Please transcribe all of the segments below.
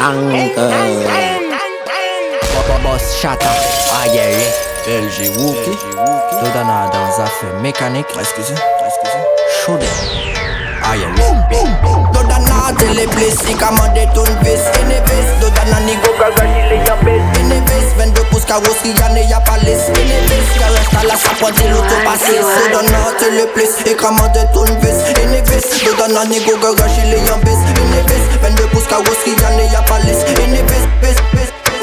angle. Boss chata, aïe aïe. LG Wookie, tout dans la danse à fait mécanique. Excusez, excusez. Chaudé, aïe aïe. Tout dans la télé comment détourne vis, et ne vis, tout dans la Roussillane y a pas les reste à la chapeau Se donne plus et comment de vis. Donne il est bis 22 pouces y a pas les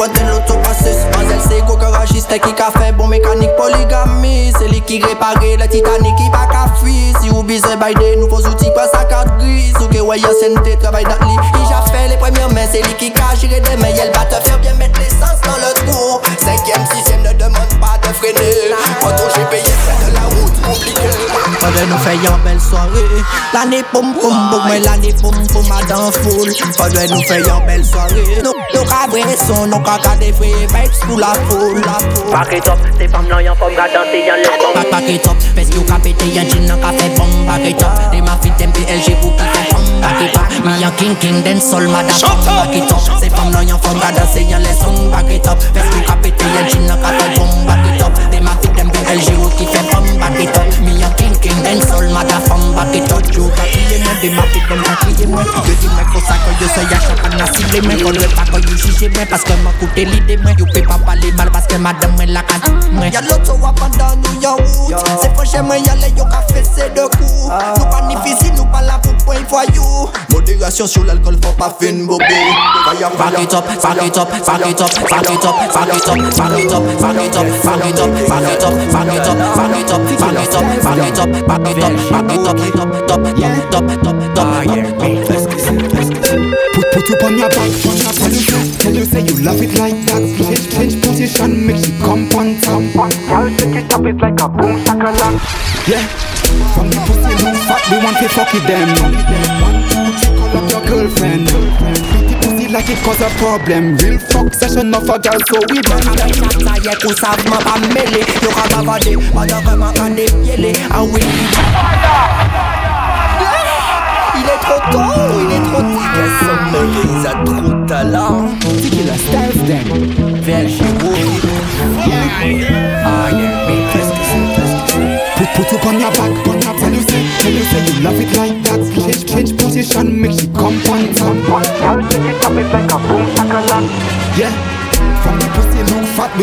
Kote loto pasus, mazel se go garajiste ki ka fe bon mekanik poligami Se li ki repare le titanik ki pa ka Si ou bize bay de nouvo zouti pa sa kat gris Ou ke wayan sente travay dat li I ja fe le premye men, se li ki ka jire demen Yel va te fer bien met l'essence dans le trou. Cinquième, sixième, ne demande pas de freiner. Quand on j'ai payé, c'est de la route compliquée soirée, nous faisons belle soirée. L'année poum poum poum, mais l'année poum poum a dans foule. Faudrait nous faisons belle soirée. Nous, nous cavrés sont nos caca des vrais vibes pour la foule, la foule. Paquet top, tes femmes n'ont rien pour danser dans le temps. Paquet top, parce que vous pété un jean dans café bombe. Paquet top, les mafies d'MPLG pour qui fait bombe. Paquet top, mi en king king den sol madame. Paquet top, ces femmes n'ont rien pour danser dans les sons. Paquet top, parce que vous pété un jean dans café bombe. Paquet top, Tell you back it up. Me a thinking then soul mother from back it up. You got me in the map it you jugez mais Parce que m'a coûté You pas mal parce que madame elle cante Y'a l'autre dans C'est y'a les yo c'est Nous pas nous pas là point Modération sur l'alcool, faut pas faire une bobé Fire, Back it up, back it up, back it up, back it up, back it up, back it up, back it up, back it up, back it up, back it up, back it up, back it up, back it up, back it up, back it up, top, top, top, top, top, top. Put, put you on your back, on your tell you, tell you say you love it like that. Change, change position, make she come on top. Girl, shake it up, it's like a boom shakalaka. Yeah, from the pussy look fat, we want to fuck it them. it cause a problem. Real fuck session of a so we done And we not tired to serve my family? You can have a day, but you come up Il est trop tôt, il est trop tard Qu'est-ce que ils a trop talent qu'il a stealth yeah, Put, put up on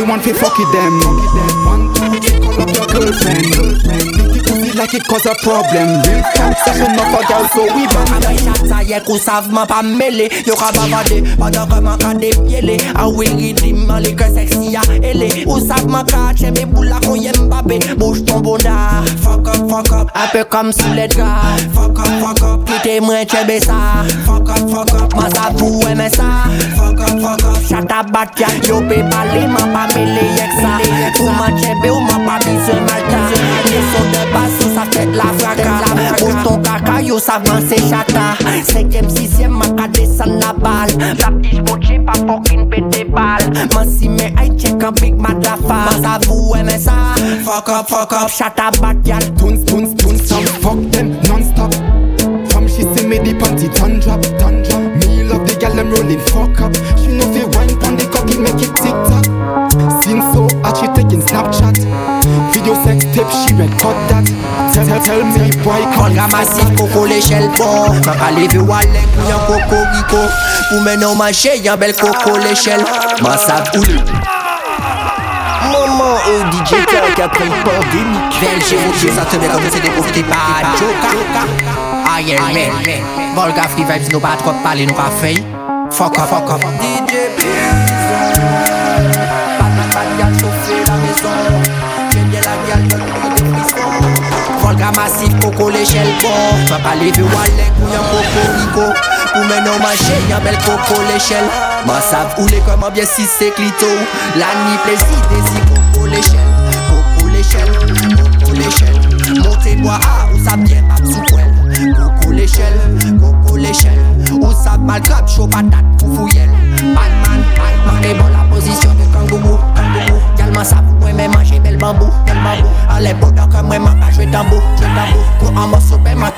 we want to fuck it them make it cause a problem. So we bang. Ye kou savman pa mele Yo ka bavade, padan koman ka depyele A will redeem, man li ke seksi ya ele Ou savman ka che me boula kon ye mbabe Bouche ton bonda, fuck up, fuck up. Ape kom sou le dra, fuck up, fuck up Kite mwen chebe sa, fuck up, fuck up Ma savou eme sa, fuck up, fuck up Shatta bat ya, yo pe pale ma pa mele yek sa Ou ma chebe ou ma pa bisou malta Leso de baso sa fait de la fracas Bouge ton caca, yo savent c'est Shatta Cinquième, sixième, ma ka descend la balle La petite bouche, pas fucking pété balle Man si me I check un big mat la face Ma ça vous aime ça Fuck up, fuck up, chat à bat y'all Tunes, tunes, tunes, some fuck them non-stop. From she see me the panty ton drop, ton drop. Me love the gal them rolling fuck up. She know fi wine pon the cocky make it tick tock. Sing so hot she taking Snapchat. Video sex tape she record that. Tell, me boy shell oh. ou yon koko riko Pou men nou bel koko le shell Mansab le Maman oh, ou DJ Tank apre pandemik Belge ou Dieu te met comme se déprofite par Joka Iron Man Volga Free Vibes nou pa trop pale nou Fuck off, fuck off. DJ Ka masif koko le chel kon Pa pale de wale kou yon kokoriko Pou menon manche yon bel koko le chel Man sav ou le koman byen si se klito La ni plezi desi koko le chel Koko le chel, koko le chel Monte mwa a ou sa byen map sou kwen Koko le chel, koko le chel Ou sa mal kap chou patat pou fouyel Batman, Batman.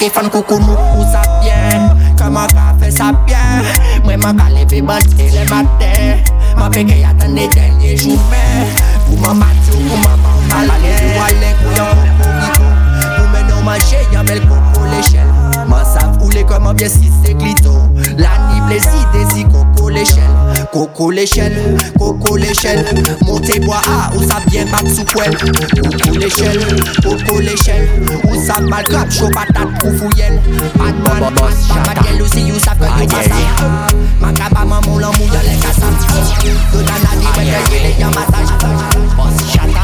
ki fan koukou moukou sa pyen Koman ka fe sa pyen Mwen man ka leve banske le maten. Man peke yatan de denye joumen. Koko l'échelle, koko l'échelle. Monte bois a, ou sa bien bat sou kwen Koko l'échelle, koko l'échelle. Ou sa mal grab, chou patat pou fouyel Patman, mas, patakèl ou si you sa kwen you pasap Makaba man moun lan mou yon lè kasap Yo dan la di mwen kèye lè yon masaj Bas chata.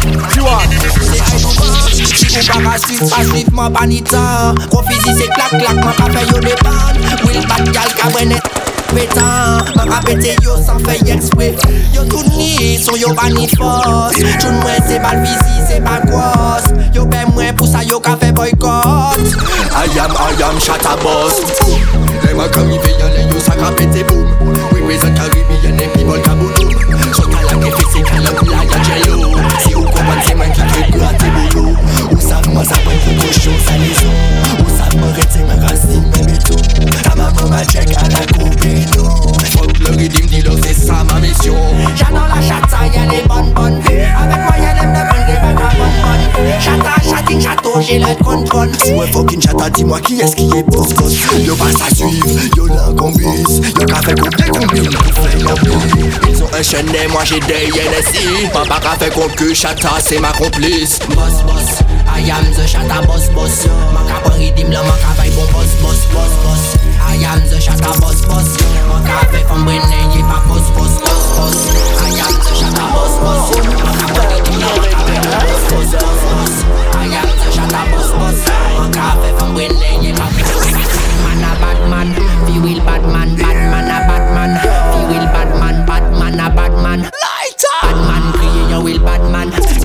Se ay mou Ou para suif, pa suif man panitan Kon fizi se klak klak, man pa fe yo depan Wil bat gal kabrenet Pétan, man yo san fe ekspre Yo tout ni, son yo bani fos Choun mwen se bal fizi, se bal kwas Yo yo I am, I am Shatta boss yon le yo sa ka pete boom. Represent Caribbean and people ka boulou So kala ke fe se kala mula ya jello fèt kontrol Mwen fokin chata di mwa ki eski e pos kos Yo pa sa suiv, yo lan kombis Yo ka fè koup de kombin, Ils ont enchaîné, moi j'ai des NSI Ma barre a c'est ma complice. Boss boss, I am the chata boss boss. Ma ka ridim la, ma ka bon boss boss boss boss. I am the chata boss boss. Ma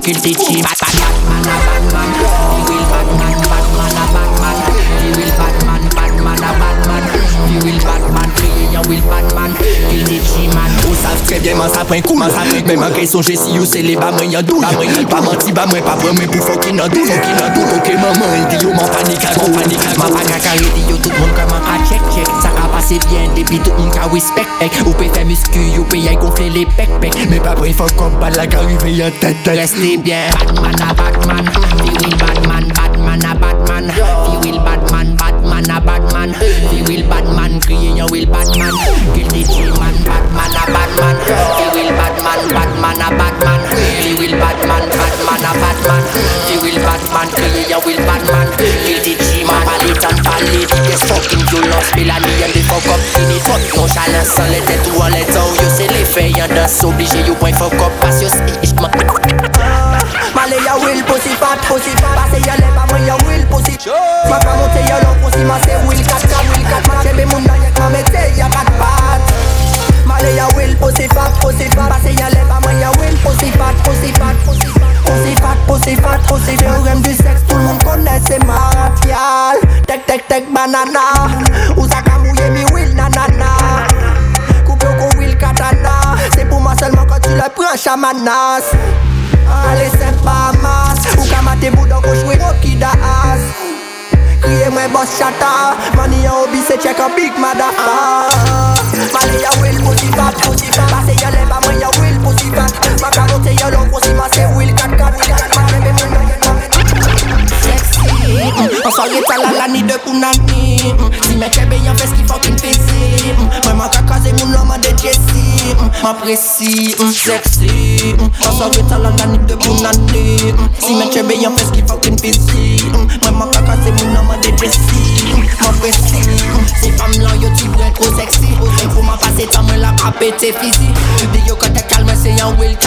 kill the team. Bad, bad, bad, bad, bad, bad, bad. We will bad man, bad man, a bad man. We will bad man, bad man, a bad man. We will bad man, we will bad man. Kill the team man. Ou sav tre bien man sa pren kou man. Men man kre sonje si ou se le ba mwen yon dou. Pa manti ba mwen, pa pren Men pou fokin nan dou. Fokin nan dou, ok maman, di yo man panika a gou. Man panik a. Di yo tout moun kaman a chek chek. C'est bien Depi tou moun ka wispek ek Ou pe fe musku, ou pe yay gonfle le pek pek Me pa bre fok kom bala ka rive yon tet tet Reste byen Batman a Batman. Viwil Batman, Batman a Batman. Viwil Batman, Batman a Batman. Viwil Batman, kriye yon wil Batman. Gil di J-man, Batman a Batman. Viwil Batman, Batman a Batman. Viwil Batman, Batman a Batman. Viwil Batman, kriye yon wil Batman. Palit Yes, fucking you lost me la nuit and the fuck up fini Fuck nonchalance sans les têtes ou en les temps Yo c'est les faits, y'en danse obligé you point fuck up. Parce que c'est ma Male ya will pussy fat pussy Pase ya leva mwen ya will pussy. Ma ka monte ya long pussy ma se will kat ka will kat Ma chebe moun na yek ma mete ya kat pat Male ya will pussy fat pussy Pase ya leva mwen ya will pussy fat pussy fat Pussy fat. Pussy fat pussy Théorème du sexe connaît c'est martial Tek tek tek banana. Ou sa ka mouye mi will nanana Coupe au will katana. C'est pour moi seulement quand tu le prends chamanas Allez c'est pas masse Ou ka mate boudon ko chwe Rocky as Kriye mwen Shatta yon hobby se big will pussy fat leva mwen fat. Ma se Soye talala ni de kounani Si men kebe yon fes ki fokin tesi Mwen man kakaze moun oman de jesi Man presi, seksi Soye talala ni de kounani Si men kebe yon fes ki fokin tesi Mwen man kakaze moun oman de jesi Man presi Si fam lan yo ti bren tro seksi Fou man pase tan men la pa pete fizi Di yo kote kalme se yon wilti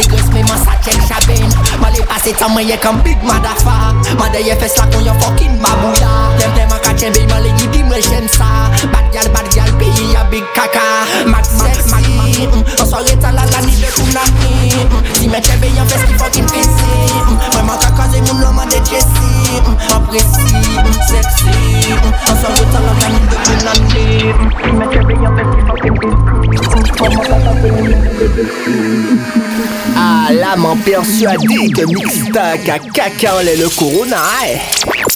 grosses mais moi ça check chabine Male pase tan mwen ye comme big madafa Made ye fes la kon yon fucking babouya Dem dem a chembe male yi di mwen j'aime ça Bad gal bad gal pays ya big kaka Max mm. En soirée t'as la la ni de punani mm. Si mè chembe yon fes ki fucking busy mm. Mwen persuadé que Mixtac a caca le corona, eh.